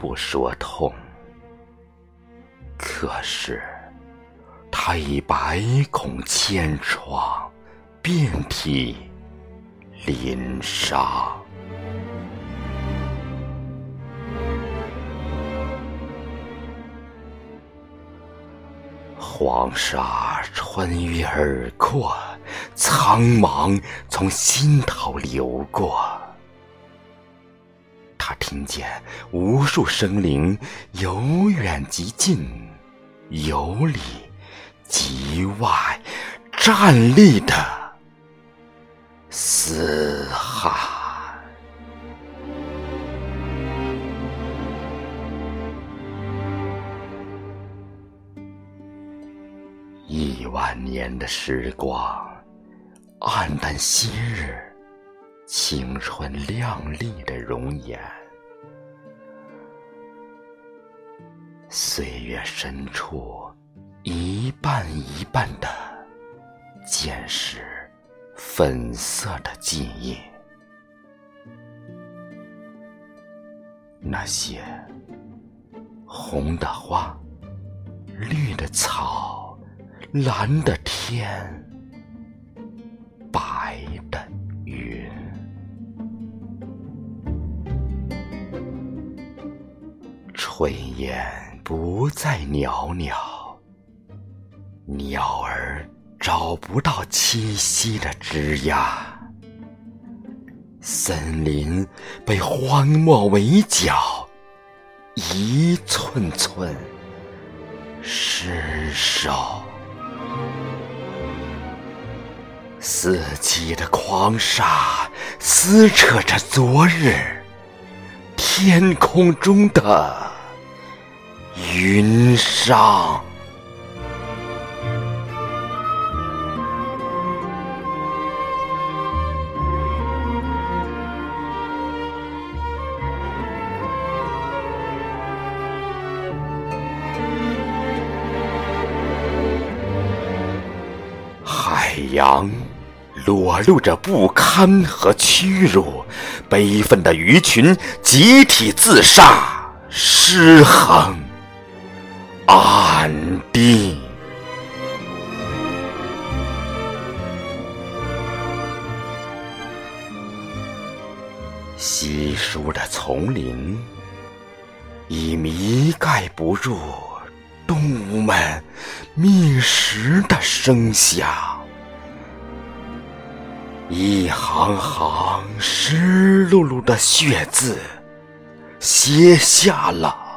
不说痛。可是，他已百孔千疮，遍体鳞伤。黄沙穿越耳廓，苍茫从心头流过。听见无数生灵由远及近。由里及外站立的嘶喊，亿万年的时光，黯淡昔日青春靓丽的容颜。岁月深处，一半一半的见识粉色的记忆。那些红的花、绿的草、蓝的天、白的云，炊烟。不再袅袅，鸟儿找不到栖息的枝桠，森林被荒漠围剿，一寸寸失守。四季的狂沙撕扯着昨日天空中的。云上，海洋裸露着不堪和屈辱，悲愤的鱼群集体自杀，失衡。安定。稀疏的丛林已弥盖不住动物们觅食的声响，一行行湿漉漉的血字写下了。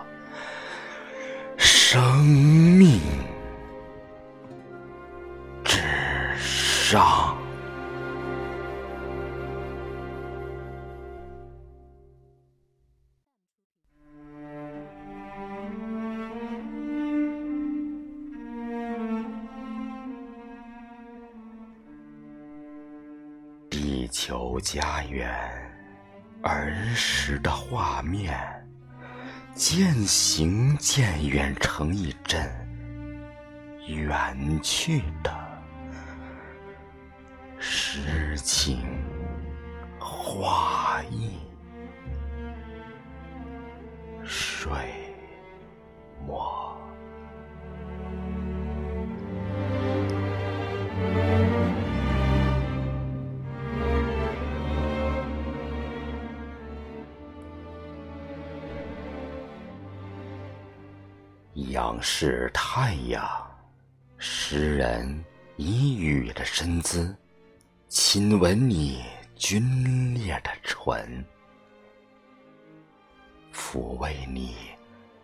生命之上，地球家园儿时的画面。渐行渐远，成一阵远去的诗情画意，水墨。仰视太阳，诗人以雨的身姿亲吻你皲裂的唇，抚慰你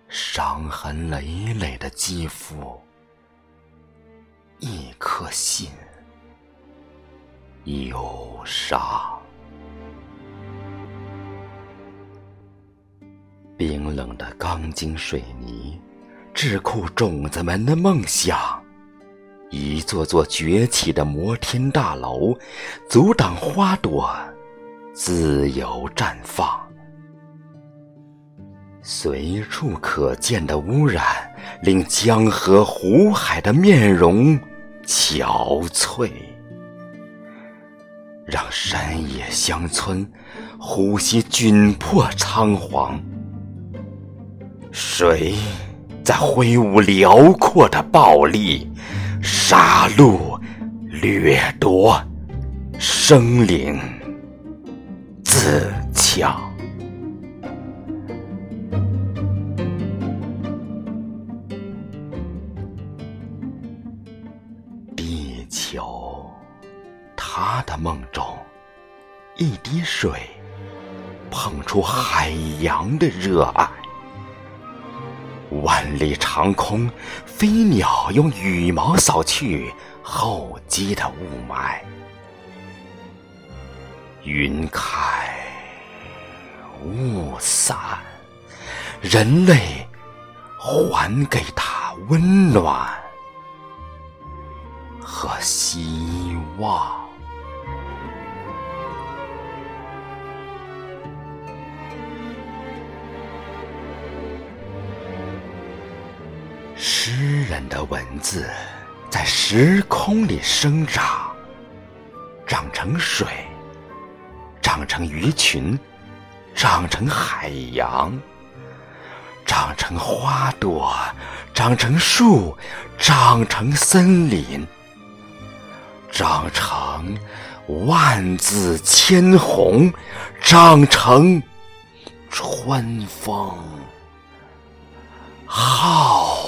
伤痕累累的肌肤。一颗心忧伤，冰冷的钢筋水泥。智库种子们的梦想，一座座崛起的摩天大楼，阻挡花朵自由绽放。随处可见的污染，令江河湖海的面容憔悴，让山野乡村呼吸窘迫仓皇。水在挥舞辽阔的暴力，杀戮、掠夺、生灵、自强。地球，他的梦中，一滴水碰出海洋的热爱。万里长空，飞鸟用羽毛扫去厚积的雾霾，云开雾散，人类还给它温暖和希望。诗人的文字在时空里生长，长成水，长成鱼群，长成海洋，长成花朵，长成树，长成森林，长成万紫千红，长成春风。好。